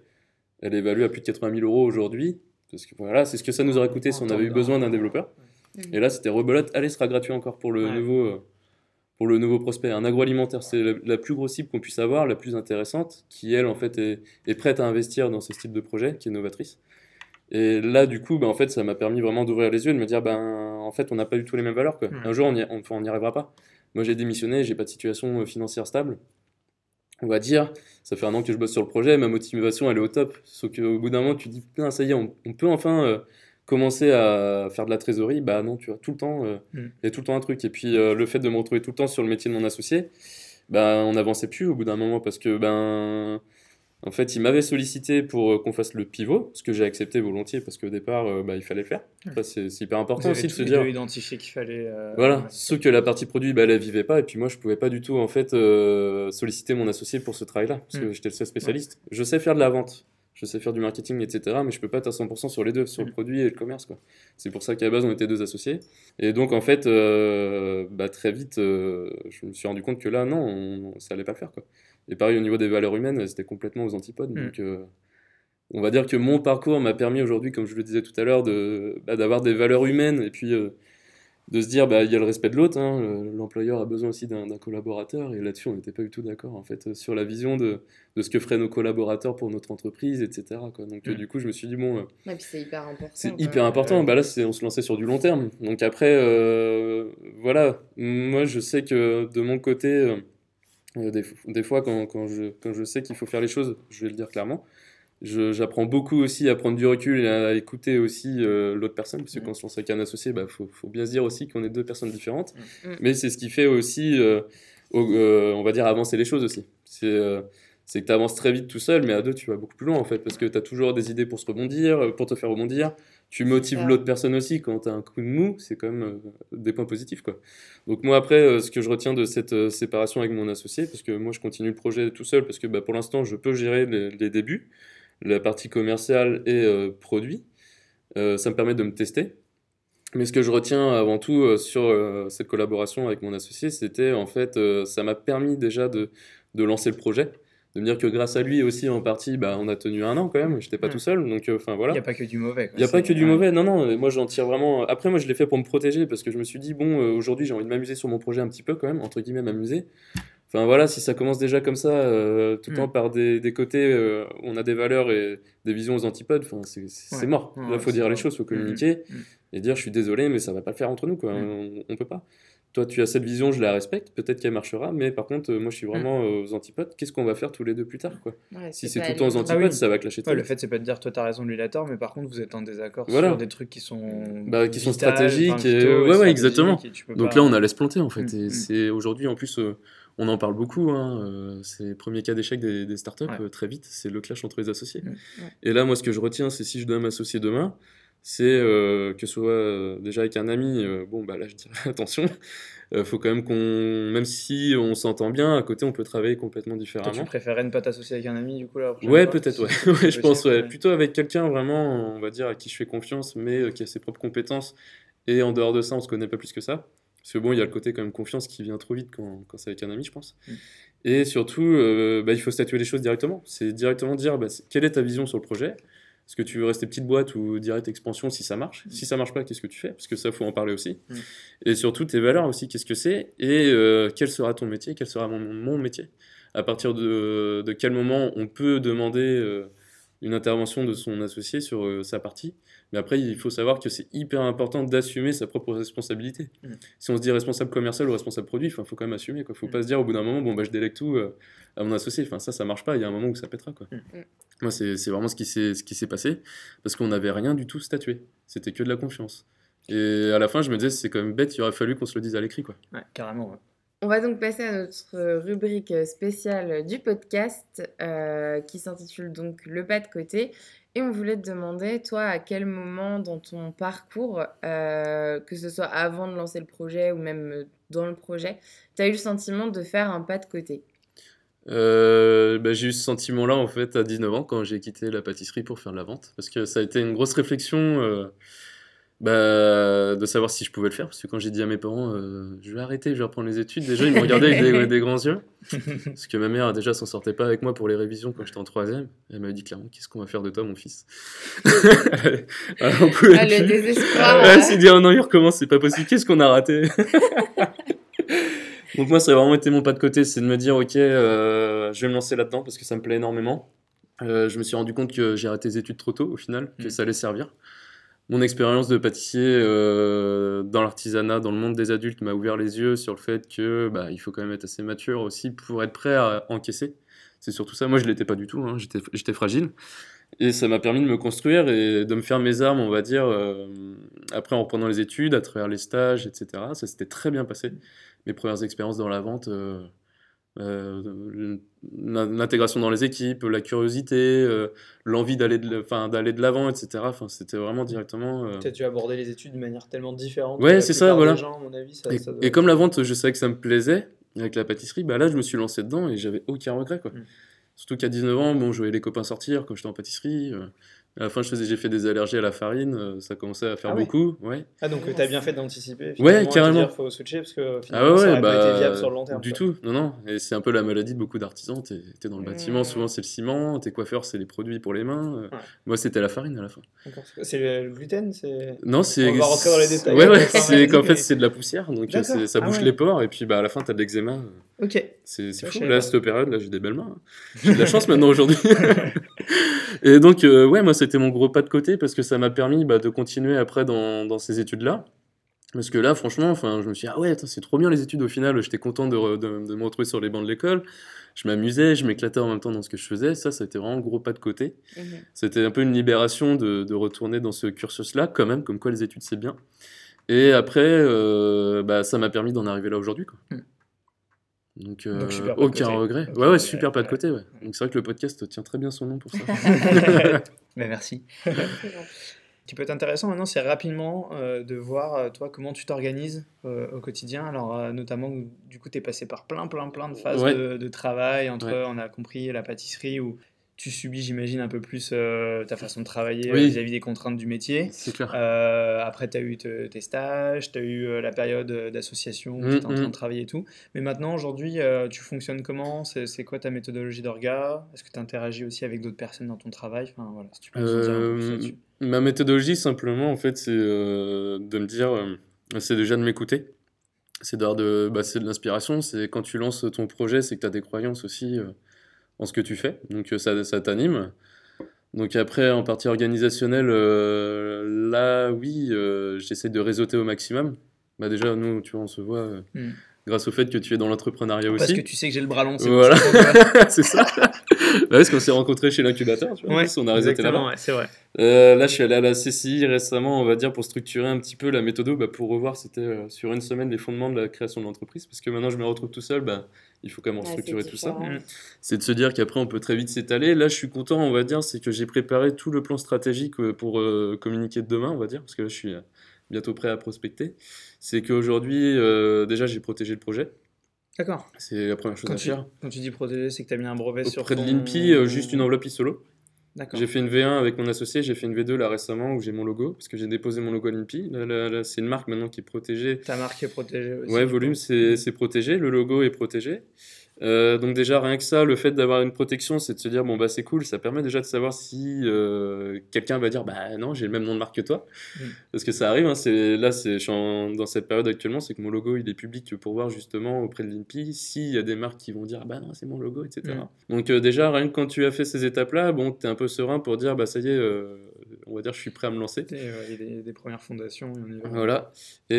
Elle est évaluée à plus de 80 000 euros aujourd'hui. Parce que voilà, c'est ce que ça nous aurait coûté si on avait eu besoin d'un développeur. Et là, c'était rebelote. Allez, sera gratuit encore pour le nouveau. Euh, pour le nouveau prospect. Un agroalimentaire, c'est la, plus grosse cible qu'on puisse avoir, la plus intéressante, qui elle en fait est, est, prête à investir dans ce type de projet, qui est novatrice. Et là, du coup, ben, en fait, ça m'a permis vraiment d'ouvrir les yeux, de me dire, ben, en fait, on n'a pas du tout les mêmes valeurs. Quoi. Un jour, on n'y on, arrivera pas. Moi, j'ai démissionné, j'ai pas de situation euh, financière stable. On va dire, ça fait un an que je bosse sur le projet, ma motivation, elle est au top. Sauf qu'au bout d'un moment, tu te dis, putain, ça y est, on, peut enfin euh, commencer à faire de la trésorerie. Bah non, tu vois, tout le temps, euh, mm. il y a tout le temps un truc. Et puis, le fait de me retrouver tout le temps sur le métier de mon associé, ben, on n'avançait plus au bout d'un moment parce que, ben en fait, il m'avait sollicité pour euh, qu'on fasse le pivot, ce que j'ai accepté volontiers parce qu'au départ, euh, bah, il fallait le faire. c'est hyper important aussi de se dire. identifié qu'il fallait. Euh, voilà, sauf que la partie produit, bah, elle ne vivait pas, et puis moi, je pouvais pas du tout en fait solliciter mon associé pour ce travail-là, parce que mm. j'étais le seul spécialiste. Je sais faire de la vente, je sais faire du marketing, etc. Mais je peux pas être à 100% sur les deux, sur le mm. produit et le commerce. C'est pour ça qu'à la base, on était deux associés. Et donc, en fait, bah, très vite, je me suis rendu compte que là, non, ça allait pas le faire. Quoi. Et pareil, au niveau des valeurs humaines, c'était complètement aux antipodes. Mm. Donc, euh, on va dire que mon parcours m'a permis aujourd'hui, comme je le disais tout à l'heure, de, bah, d'avoir des valeurs humaines et puis euh, de se dire, bah, il y a le respect de l'autre. Hein, l'employeur a besoin aussi d'un, collaborateur. Et là-dessus, on n'était pas du tout d'accord, en fait, sur la vision de, de, ce que feraient nos collaborateurs pour notre entreprise, etc. Quoi. Donc, euh, mm. du coup, je me suis dit, bon. Ouais, puis c'est hyper important. C'est hyper important. Bah, là, c'est, on se lançait sur du long terme. Donc, après, voilà. Moi, je sais que de mon côté euh, des, des, fois, quand, quand, je, quand je sais qu'il faut faire les choses, je vais le dire clairement, j'apprends beaucoup aussi à prendre du recul et à écouter aussi euh, l'autre personne, parce que mm. quand on se lance avec un associé, il bah, faut, faut, bien se dire aussi qu'on est deux personnes différentes. Mm. Mm. Mais c'est ce qui fait aussi, euh, on va dire, avancer les choses aussi. C'est c'est que tu avances très vite tout seul, mais à deux, tu vas beaucoup plus loin en fait, parce que tu as toujours des idées pour se rebondir, pour te faire rebondir tu motives l'autre personne aussi quand tu as un coup de mou, c'est quand même euh, des points positifs. Quoi. Donc moi après, euh, ce que je retiens de cette euh, séparation avec mon associé, parce que moi je continue le projet tout seul, parce que bah, pour l'instant je peux gérer les, débuts, la partie commerciale et produit, ça me permet de me tester. Mais ce que je retiens avant tout sur cette collaboration avec mon associé, c'était en fait, ça m'a permis déjà de, de lancer le projet de me dire que grâce à lui aussi en partie bah, on a tenu un an quand même. J'étais pas tout seul donc euh, enfin voilà. Il y a pas que du mauvais il y a pas que du mauvais. non non moi j'en tire vraiment après moi je l'ai fait pour me protéger parce que je me suis dit bon euh, aujourd'hui j'ai envie de m'amuser sur mon projet un petit peu quand même entre guillemets m'amuser. Enfin voilà si ça commence déjà comme ça euh, tout le temps mm. par des, des côtés on a des valeurs et des visions aux antipodes enfin c'est mort. Là faut dire les choses faut communiquer mm. et dire je suis désolé mais ça va pas le faire entre nous quoi. Mm. on, on peut pas toi, tu as cette vision, je la respecte, peut-être qu'elle marchera, mais par contre, euh, moi, je suis vraiment mm. aux antipodes. Qu'est-ce qu'on va faire tous les deux plus tard quoi? Si c'est tout le temps aux antipodes, ah ça va clasher ouais, Le fait, c'est pas de dire toi, t'as raison, lui, il a tort, mais par contre, vous êtes en désaccord sur des trucs qui sont. Bah, qui sont stratégiques. Et... ouais, ouais, exactement. Donc là, on allait se planter, en fait. Mm, et mm. c'est aujourd'hui, en plus. Euh, on en parle beaucoup, hein, euh, c'est le premier cas d'échec des, des, startups, très vite, c'est le clash entre les associés. Et là, moi, ce que je retiens, c'est si je dois m'associer demain, c'est que ce soit déjà avec un ami, bon, bah là, je dirais attention, euh, faut quand même qu'on, même si on s'entend bien, à côté on peut travailler complètement différemment. Toi, tu préférerais ne pas t'associer avec un ami du coup là Ouais, peut-être, ouais. ouais je pense, ouais. Plutôt avec quelqu'un vraiment, on va dire, à qui je fais confiance, mais euh, qui a ses propres compétences. Et en dehors de ça, on se connaît pas plus que ça. Parce que bon, il y a le côté quand même confiance qui vient trop vite quand, quand c'est avec un ami, je pense. Mm. Et surtout, euh, bah, il faut statuer les choses directement. C'est directement dire bah, quelle est ta vision sur le projet? Est-ce que tu veux rester petite boîte ou direct expansion si ça marche? Si ça marche pas, qu'est-ce que tu fais? Parce que ça, faut en parler aussi. Mm. Et surtout, tes valeurs aussi, qu'est-ce que c'est? Et euh, quel sera ton métier? Quel sera mon, mon métier? À partir de, de, quel moment on peut demander euh, une intervention de son associé sur euh, sa partie. Mais après, il faut savoir que c'est hyper important d'assumer sa propre responsabilité. Mm. Si on se dit responsable commercial ou responsable produit, il faut quand même assumer. Il ne faut mm. pas se dire au bout d'un moment, bon, bah, je délègue tout euh, à mon associé. Enfin, ça, ça marche pas. Il y a un moment où ça pètera. Quoi. Mm. Moi, c'est vraiment ce qui s'est passé parce qu'on n'avait rien du tout statué. C'était que de la confiance. Et à la fin, je me disais, c'est quand même bête, il aurait fallu qu'on se le dise à l'écrit. Quoi. Ouais, carrément. On va donc passer à notre rubrique spéciale du podcast euh, qui s'intitule donc Le pas de côté. Et on voulait te demander, toi, à quel moment dans ton parcours, euh, que ce soit avant de lancer le projet ou même dans le projet, tu as eu le sentiment de faire un pas de côté? Euh, bah, J'ai eu ce sentiment-là en fait à 19 ans quand j'ai quitté la pâtisserie pour faire de la vente. Parce que ça a été une grosse réflexion bah, de savoir si je pouvais le faire. Parce que quand j'ai dit à mes parents, euh, je vais arrêter, je vais reprendre les études, déjà, ils me regardaient avec des, grands yeux. Parce que ma mère, déjà, s'en sortait pas avec moi pour les révisions quand j'étais en troisième. Elle m'avait dit clairement, qu'est-ce qu'on va faire de toi, mon fils? Alors, on ah, le désespoir. Elle s'est dit, oh non, il recommence, c'est pas possible, qu'est-ce qu'on a raté? Donc, moi, ça a vraiment été mon pas de côté, c'est de me dire, ok, euh, je vais me lancer là-dedans parce que ça me plaît énormément. Euh, je me suis rendu compte que j'ai arrêté les études trop tôt, au final, que mm. ça allait servir mon expérience de pâtissier euh, dans l'artisanat, dans le monde des adultes, m'a ouvert les yeux sur le fait que bah, il faut quand même être assez mature aussi pour être prêt à encaisser. C'est surtout ça. Moi, je l'étais pas du tout. Hein. J'étais fragile. Et ça m'a permis de me construire et de me faire mes armes, on va dire, euh, après en reprenant les études, à travers les stages, etc. Ça s'était très bien passé. Mes premières expériences dans la vente, euh, euh, l'intégration dans les équipes, la curiosité, euh, l'envie d'aller de, d'aller de l'avant, etc. Enfin, c'était vraiment directement. Euh... Tu as aborder les études de manière tellement différente. Ouais, c'est ça, voilà. et, comme la vente, je savais que ça me plaisait avec la pâtisserie, bah là, je me suis lancé dedans et j'avais aucun regret, quoi. Mm. Surtout qu'à 19 ans, bon, je voyais les copains sortir quand j'étais en pâtisserie. À la fin, j'ai fait des allergies à la farine, euh, ça commençait à faire ah beaucoup. Ouais. Ah, donc tu as bien fait d'anticiper. Ouais, carrément. Il faut switcher parce que finalement, ah ouais, ça bah, pas été viable sur le long terme. Du tout, non, non. Et c'est un peu la maladie de beaucoup d'artisans. Tu es, dans le bâtiment, mmh. souvent c'est le ciment, tes coiffeurs, c'est les produits pour les mains. Moi, c'était la farine à la fin. C'est le gluten Non, c'est. On va rentrer dans les détails. Ouais, ouais, c'est qu'en fait, c'est de la poussière, donc ça bouche ah les pores, et puis bah, à la fin, tu as de l'eczéma. Ok. C'est fou. Là, cette période, là, j'ai des belles mains. Hein. J'ai de la chance maintenant aujourd'hui. et donc, euh, ouais, moi, c'était mon gros pas de côté parce que ça m'a permis bah, de continuer après dans, dans ces études-là. Parce que là, franchement, enfin, je me suis dit, ah ouais, c'est trop bien les études au final. J'étais content de, de, me retrouver sur les bancs de l'école. Je m'amusais, je m'éclatais en même temps dans ce que je faisais. Ça, ça a été vraiment un gros pas de côté. Mhm. C'était un peu une libération de, de retourner dans ce cursus-là, quand même, comme quoi les études, c'est bien. Et après, euh, bah, ça m'a permis d'en arriver là aujourd'hui. Quoi. Mm. Donc, euh, aucun regret. Ouais, ouais, super pas de côté. Ouais. Donc c'est vrai que le podcast tient très bien son nom pour ça. Mais merci. qui peut être intéressant maintenant, c'est rapidement euh, de voir, euh, toi, comment tu t'organises au quotidien. Alors, notamment, du coup, tu es passé par plein, plein, plein de phases de, de, travail, entre, on a compris, la pâtisserie, ou tu subis, j'imagine, un peu plus euh, ta façon de travailler euh, vis-à-vis des contraintes du métier. C'est clair. Euh, après, tu as eu tes stages, tu as eu la période d'association où tu es en train de mm. travailler et tout. Mais maintenant, aujourd'hui, tu fonctionnes comment? C'est quoi ta méthodologie d'orga? Est-ce que tu interagis aussi avec d'autres personnes dans ton travail? Enfin, voilà, si tu peux un peu Ma méthodologie, simplement, en fait, c'est de me dire, c'est déjà de m'écouter. C'est de, de, bah, de l'inspiration. C'est quand tu lances ton projet, c'est que tu as des croyances aussi en ce que tu fais. Donc euh, ça, ça t'anime. Donc après, en partie organisationnelle, euh, là, oui, euh, j'essaie de réseauter au maximum. Bah déjà, nous, tu vois, on se voit hmm. grâce au fait que tu es dans l'entrepreneuriat aussi. Parce que tu sais que j'ai le bras long, voilà. c'est ça. bah, parce qu'on s'est rencontrés chez l'incubateur, tu vois. Ouais, on a réseauté là-bas. Ouais, c'est vrai. là, je suis allé à la CCI récemment, on va dire, pour structurer un petit peu la méthode, bah, pour revoir, c'était sur une semaine les fondements de la création de l'entreprise. Parce que maintenant, je me retrouve tout seul, bah, il faut quand même structurer tout ça. Mm. C'est de se dire qu'après, on peut très vite s'étaler. Là, je suis content, on va dire, c'est que j'ai préparé tout le plan stratégique euh, pour euh, communiquer de demain, on va dire, parce que là, je suis euh, bientôt prêt à prospecter. C'est qu'aujourd'hui, déjà, j'ai protégé le projet. D'accord. C'est la première chose à faire. Quand tu dis protéger, c'est que tu as mis un brevet sur. Auprès de l'INPI, juste une enveloppe solo. J'ai fait une V1 avec mon associé, j'ai fait une V2 là récemment où j'ai mon logo, parce que j'ai déposé mon logo à l'INPI. c'est une marque maintenant qui est protégée. Ta marque est protégée aussi. Ouais, volume, c'est protégé, le logo est protégé. Euh, donc déjà, rien que ça, le fait d'avoir une protection, c'est de se dire, bon, bah c'est cool, ça permet déjà de savoir si euh, quelqu'un va dire, bah non, j'ai le même nom de marque que toi. Mm. Parce que ça arrive, hein, c'est, là, c'est, dans cette période actuellement, c'est que mon logo, il est public pour voir justement auprès de l'INPI s'il y a des marques qui vont dire, bah non, c'est mon logo, etc. Mm. Donc déjà, rien que quand tu as fait ces étapes-là, bon, t'es un peu serein pour dire, bah ça y est, on va dire, je suis prêt à me lancer. Il y a des, premières fondations. Voilà. Et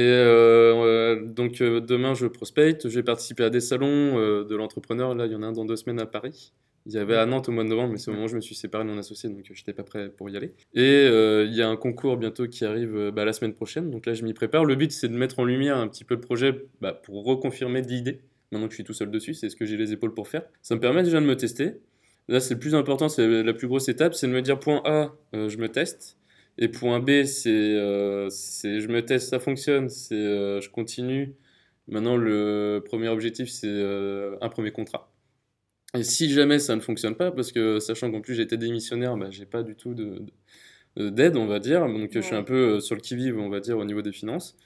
donc demain, je prospecte, je vais participer à des salons de l'entreprise entrepreneur, là, il y en a un dans deux semaines à Paris. Il y avait à Nantes au mois de novembre, mais c'est au moment où je me suis séparé de mon associé, donc je n'étais pas prêt pour y aller. Et euh, il y a un concours bientôt qui arrive euh, bah, la semaine prochaine, donc là je m'y prépare. Le but c'est de mettre en lumière un petit peu le projet bah, pour reconfirmer l'idée. Maintenant que je suis tout seul dessus, c'est ce que j'ai les épaules pour faire. Ça me permet déjà de me tester. Là c'est le plus important, c'est la plus grosse étape, c'est de me dire point A, euh, je me teste. Et point B, c'est je me teste, ça fonctionne, c'est je continue Maintenant, le premier objectif, c'est euh, un premier contrat. Et si jamais ça ne fonctionne pas, parce que sachant qu'en plus j'étais démissionnaire, bah, j'ai pas du tout d'aide, on va dire. Donc je suis un peu euh, sur le qui-vive, on va dire, au niveau des finances.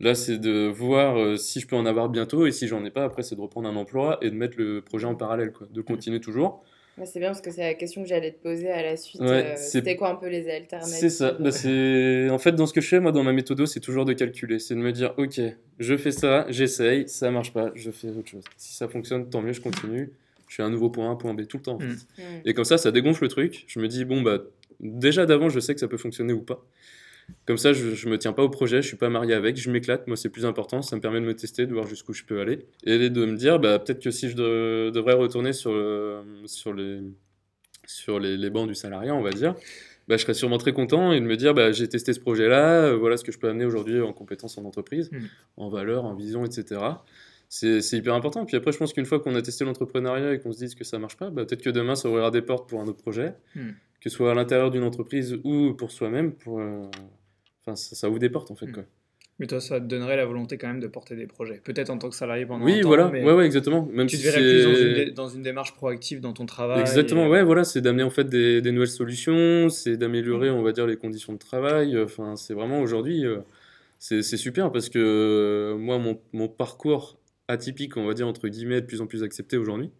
Là, c'est de voir euh, si je peux en avoir bientôt, et si j'en ai pas, après, c'est de reprendre un emploi et de mettre le projet en parallèle, quoi, de continuer toujours c'est bien parce que c'est la question que j'allais te poser à la suite. Euh, c'était quoi un peu les alternatives? C'est ça. Bah, en fait, dans ce que je fais, moi, dans ma méthode, c'est toujours de calculer. C'est de me dire, OK, je fais ça, j'essaye, ça marche pas, je fais autre chose. Si ça fonctionne, tant mieux, je continue. Je fais un nouveau point A, point B tout le temps. Mm. Et comme ça, ça dégonfle le truc. Je me dis, bon, bah, déjà d'avant, je sais que ça peut fonctionner ou pas. Comme ça, je, je me tiens pas au projet, je suis pas marié avec, je m'éclate, moi c'est plus important, ça me permet de me tester, de voir jusqu'u je peux aller. Et de me dire, bah, peut-être que si je devrais retourner sur, sur, les, sur les, les, bancs du salariat, on va dire, bah, je serais sûrement très content et de me dire, bah, j'ai testé ce projet-là, euh, voilà ce que je peux amener aujourd'hui en compétences en entreprise, hmm. en valeur, en vision, etc. C'est hyper important. Puis après, je pense qu'une fois qu'on a testé l'entrepreneuriat et qu'on se dit que ça marche pas, bah, peut-être que demain, ça ouvrira des portes pour un autre projet, hmm. que ce soit à l'intérieur d'une entreprise ou pour soi-même, pour, euh, Enfin, ça, ouvre des portes en fait. Hmm. Quoi. Mais toi, ça te donnerait la volonté quand même de porter des projets. Peut-être en tant que salarié pendant oui, un temps, voilà. mais ouais, ouais, exactement. Même tu te verrais plus dans une, démarche proactive dans ton travail. Exactement, ouais, voilà. C'est d'amener en fait des, des nouvelles solutions, c'est d'améliorer, hmm. on va dire, les conditions de travail. Enfin, c'est vraiment aujourd'hui, euh, c'est super parce que euh, moi, mon, mon, parcours atypique, on va dire, entre guillemets, est de plus en plus accepté aujourd'hui.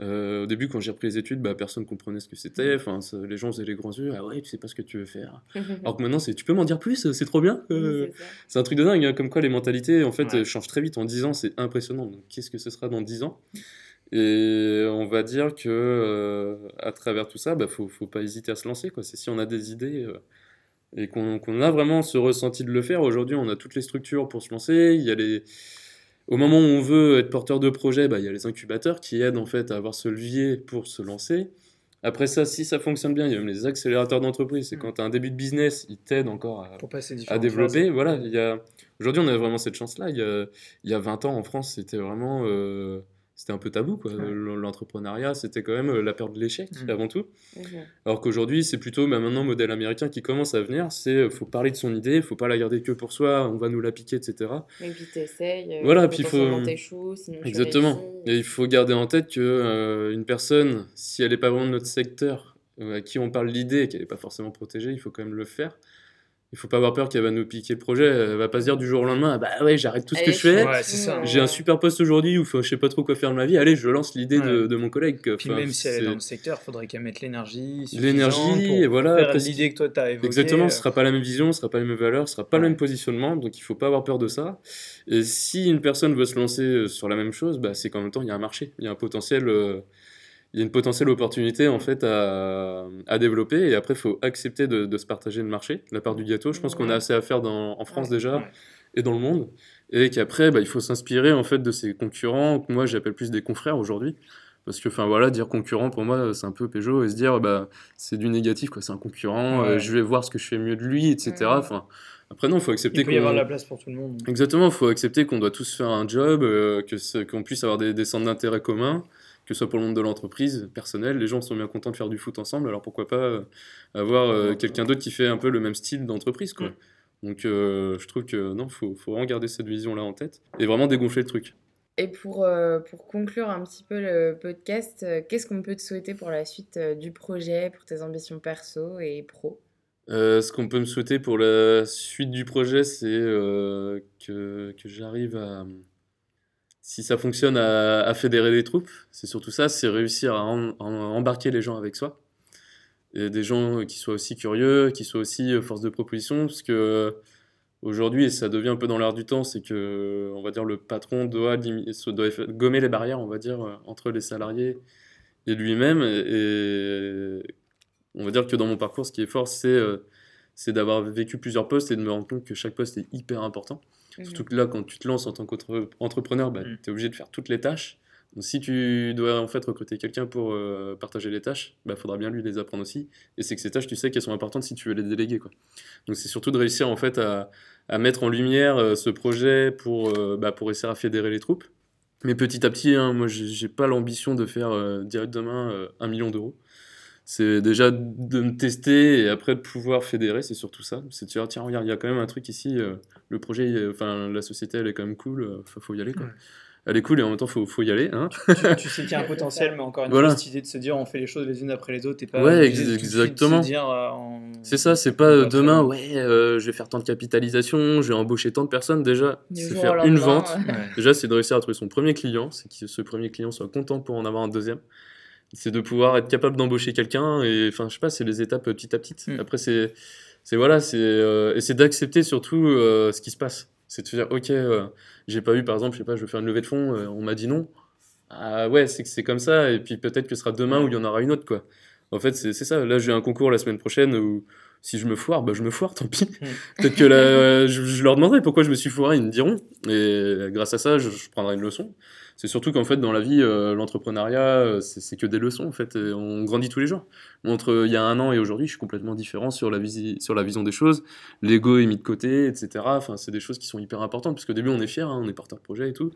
Euh, au début, quand j'ai repris les études, bah, personne ne comprenait ce que c'était. Mmh. Enfin, les gens faisaient les grands yeux. Ah ouais, tu sais pas ce que tu veux faire. Alors que maintenant, c'est tu peux m'en dire plus, c'est trop bien. Euh, c'est un truc de dingue, hein, comme quoi les mentalités en fait changent très vite. En 10 ans, c'est impressionnant. qu'est-ce que ce sera dans 10 ans Et on va dire que euh, à travers tout ça, bah, faut, faut pas hésiter à se lancer. C'est si on a des idées et qu'on a vraiment ce ressenti de le faire. Aujourd'hui, on a toutes les structures pour se lancer. Il y a les au moment où on veut être porteur de projet, bah, il y a les incubateurs qui aident en fait à avoir ce levier pour se lancer. Après ça, si ça fonctionne bien, il y a même les accélérateurs d'entreprise. C'est mm. quand tu as un début de business, ils t'aident encore à, à développer. Voilà, il y a... Aujourd'hui, on a vraiment cette chance-là. Il, y a... il y a 20 ans, en France, c'était vraiment... Euh, c'était un peu tabou. Quoi. L'entrepreneuriat, c'était quand même euh, la peur de l'échec mmh. avant tout. Alors qu'aujourd'hui, c'est plutôt bah, maintenant modèle américain qui commence à venir. C'est euh, faut parler de son idée, il faut pas la garder que pour soi, on va nous la piquer, etc. Et puis t'essayes. Euh, voilà, puis il faut. Exactement. Et il faut garder en tête que une personne, si elle n'est pas vraiment de notre secteur, à qui on parle l'idée qu'elle n'est pas forcément protégée, il faut quand même le faire il faut pas avoir peur qu'elle va nous piquer le projet. Elle va pas se dire du jour au lendemain, bah ouais, j'arrête tout ce que je fais. J'ai un super poste aujourd'hui ou je sais pas trop quoi faire de ma vie. Allez, je lance l'idée de, mon collègue. Puis même si elle est dans le secteur, il faudrait qu'elle mette l'énergie. L'énergie, et voilà. L'idée que toi tu as évoquée. Exactement, ce sera pas la même vision, ce sera pas les mêmes valeurs, ce sera pas le même positionnement. Donc il faut pas avoir peur de ça. Et si une personne veut se lancer euh, sur la même chose, bah, c'est qu'en même temps, il y a un marché, il y a un potentiel. Euh, il y a une potentielle opportunité en fait à, à développer. Et après il faut accepter de, de, se partager le marché, la part du gâteau. Je pense qu'on a assez à faire dans, en France déjà et dans le monde. Et qu'après bah, il faut s'inspirer en fait de ses concurrents que moi j'appelle plus des confrères aujourd'hui. Parce que enfin voilà dire concurrent pour moi c'est un peu péjo et se dire bah c'est du négatif quoi. C'est un concurrent euh, je vais voir ce que je fais mieux de lui etc enfin après non faut accepter il peut y avoir de la place pour tout le monde. Exactement il faut accepter qu'on doit tous faire un job euh, que qu'on puisse avoir des, des centres d'intérêt communs que ce soit pour le monde de l'entreprise, personnel, les gens sont bien contents de faire du foot ensemble, alors pourquoi pas euh, avoir euh, quelqu'un d'autre qui fait un peu le même style d'entreprise, quoi. Donc euh, je trouve que non, faut, faut vraiment garder cette vision-là en tête et vraiment dégonfler le truc. Et pour, pour conclure un petit peu le podcast, qu'est-ce qu'on peut te souhaiter pour la suite du projet, pour tes ambitions perso et pro? Ce qu'on peut me souhaiter pour la suite du projet, c'est que, que j'arrive à si ça fonctionne à, fédérer des troupes, c'est surtout ça, c'est réussir à, embarquer les gens avec soi. Et des gens qui soient aussi curieux, qui soient aussi euh, force de proposition, parce que euh, aujourd'hui, et ça devient un peu dans l'air du temps, c'est que, on va dire, le patron doit, doit gommer les barrières, on va dire, euh, entre les salariés et lui-même. Et, on va dire que dans mon parcours, ce qui est fort, c'est c'est d'avoir vécu plusieurs postes et de me rendre compte que chaque poste est hyper important. Surtout que là, quand tu te lances en tant qu'entrepreneur, bah, mhm. tu es obligé de faire toutes les tâches. Donc, si tu dois en fait recruter quelqu'un pour euh, partager les tâches, il bah, faudra bien lui les apprendre aussi. Et c'est que ces tâches, tu sais qu'elles sont importantes si tu veux les déléguer. Quoi. Donc c'est surtout de réussir en fait à, à mettre en lumière euh, ce projet pour, euh, bah, pour essayer à fédérer les troupes. Mais petit à petit, hein, moi j'ai pas l'ambition de faire direct demain un million d'euros c'est déjà de me tester et après de pouvoir fédérer, c'est surtout ça. C'est de dire, tiens, regarde, il y a quand même un truc ici, euh, le projet, enfin, la société, elle est quand même cool, il euh, faut y aller, quoi. Elle est cool et en même temps, faut, faut y aller. Hein. Tu, sais qu'il y a un potentiel, mais encore une fois, cette idée de se dire, on fait les choses les unes après les autres, et pas. Ouais, exactement. Euh, c'est ça, c'est pas demain, ouais, je vais faire tant de capitalisation, je vais embaucher tant de personnes. Déjà, c'est faire une vente. Déjà, c'est de réussir à trouver son premier client, c'est que ce premier client soit content pour en avoir un deuxième c'est de pouvoir être capable d'embaucher quelqu'un et enfin je sais pas c'est les étapes petit à petit mm. après c'est c'est voilà c'est euh, et c'est d'accepter surtout euh, ce qui se passe c'est de se dire ok euh, j'ai pas eu par exemple je sais pas je veux faire une levée de fonds on m'a dit non ah ouais c'est que c'est comme ça et puis peut-être que ce sera demain où il y en aura une autre quoi en fait c'est ça là j'ai un concours la semaine prochaine où si je me foire, bah je me foire, tant pis. Mm. Peut-être que là, je, leur demanderai pourquoi je me suis foiré, ils me diront. Et grâce à ça, je prendrai une leçon c'est surtout qu'en fait dans la vie euh, l'entrepreneuriat euh, c'est que des leçons en fait on grandit tous les jours. Entre il y a un an et aujourd'hui je suis complètement différent sur la, sur la vision des choses. L'ego est mis de côté etc enfin c'est des choses qui sont hyper importantes parce qu'au début on est fier hein, on est porteur de projet et tout.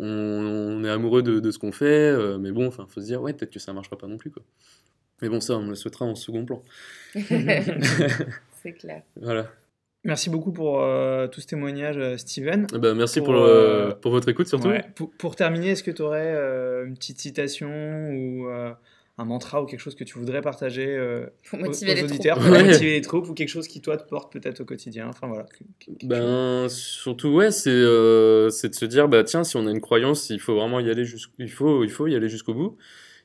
On, est amoureux de, ce qu'on fait euh, mais bon enfin faut se dire ouais peut-être que ça marchera pas non plus quoi. Mais bon ça on le souhaitera en second plan. C'est clair. Voilà Merci beaucoup pour euh, tout ce témoignage, euh, Steven. Eh ben, merci pour, euh, pour, votre écoute surtout. Pour, terminer, est-ce que tu aurais une petite citation ou un mantra ou quelque chose que tu voudrais partager pour motiver les auditeurs, troupes. pour motiver les troupes ou quelque chose qui toi te porte peut-être au quotidien. Enfin voilà. Ben surtout ouais, c'est de se dire bah tiens si on a une croyance, il faut vraiment y aller jusqu'au faut il faut y aller jusqu'au bout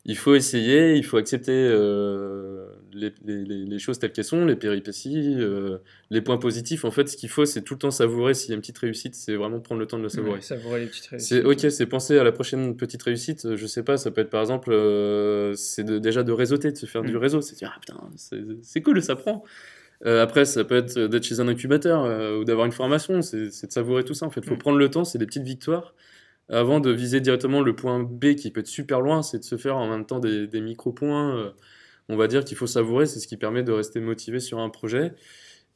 il faut essayer, il faut accepter euh, les, les, les, choses telles qu'elles sont, les péripéties, euh, les points positifs. En fait, ce qu'il faut, c'est tout le temps savourer. S'il y a une petite réussite, c'est vraiment prendre le temps de la savourer. savourer les petites réussites. C'est ok, c'est penser à la prochaine petite réussite. Je sais pas, ça peut être par exemple, euh, c'est déjà de réseauter, de se faire du mm. réseau. C'est dire ah putain, c'est cool, ça prend. après, ça peut être d'être chez un incubateur ou d'avoir une formation. C'est de savourer tout ça. En fait, faut mm. prendre le temps. C'est des petites victoires avant de viser directement le point B qui peut être super loin, c'est de se faire en même temps des, micro-points. Euh, on va dire qu'il faut savourer, c'est ce qui permet de rester motivé sur un projet.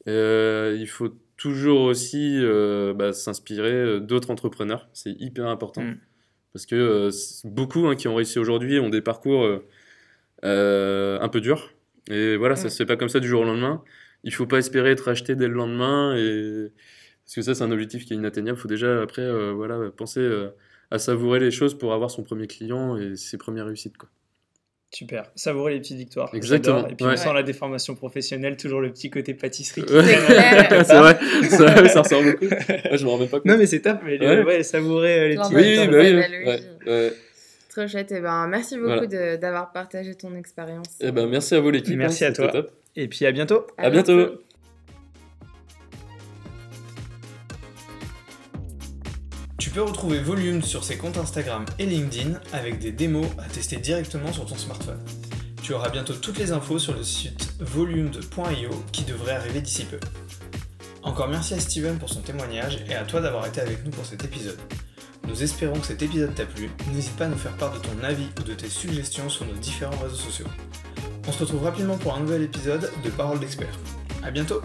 Euh, il faut toujours aussi euh, bah, s'inspirer d'autres entrepreneurs, c'est hyper important. Mm. Parce que beaucoup hein, qui ont réussi aujourd'hui ont des parcours un peu durs. Et voilà, ça mm. se fait pas comme ça du jour au lendemain. Il faut pas espérer être acheté dès le lendemain. Et parce que ça, c'est un objectif qui est inatteignable. Il faut déjà, après, euh, voilà, penser euh, à savourer les choses pour avoir son premier client et ses premières réussites. Quoi. Super, savourer les petites victoires. Exactement. Et puis, sans la déformation professionnelle, toujours le petit côté pâtisserie. c'est vrai, ça, ça ressort beaucoup. je me rends même pas compte. Non, mais c'est top, mais ouais. savourer euh, les petites oui, victoires. Oui, oui, Trop chouette. Et eh ben, merci beaucoup d'avoir partagé ton expérience. Et eh ben, merci à vous, l'équipe. Merci hein, à toi. Top. Et puis à bientôt. À, bientôt. Tu peux retrouver Volume sur ses comptes Instagram et LinkedIn avec des démos à tester directement sur ton smartphone. Tu auras bientôt toutes les infos sur le site volume.io qui devrait arriver d'ici peu. Encore merci à Steven pour son témoignage et à toi d'avoir été avec nous pour cet épisode. Nous espérons que cet épisode t'a plu. N'hésite pas à nous faire part de ton avis ou de tes suggestions sur nos différents réseaux sociaux. On se retrouve rapidement pour un nouvel épisode de Parole d'experts. A bientôt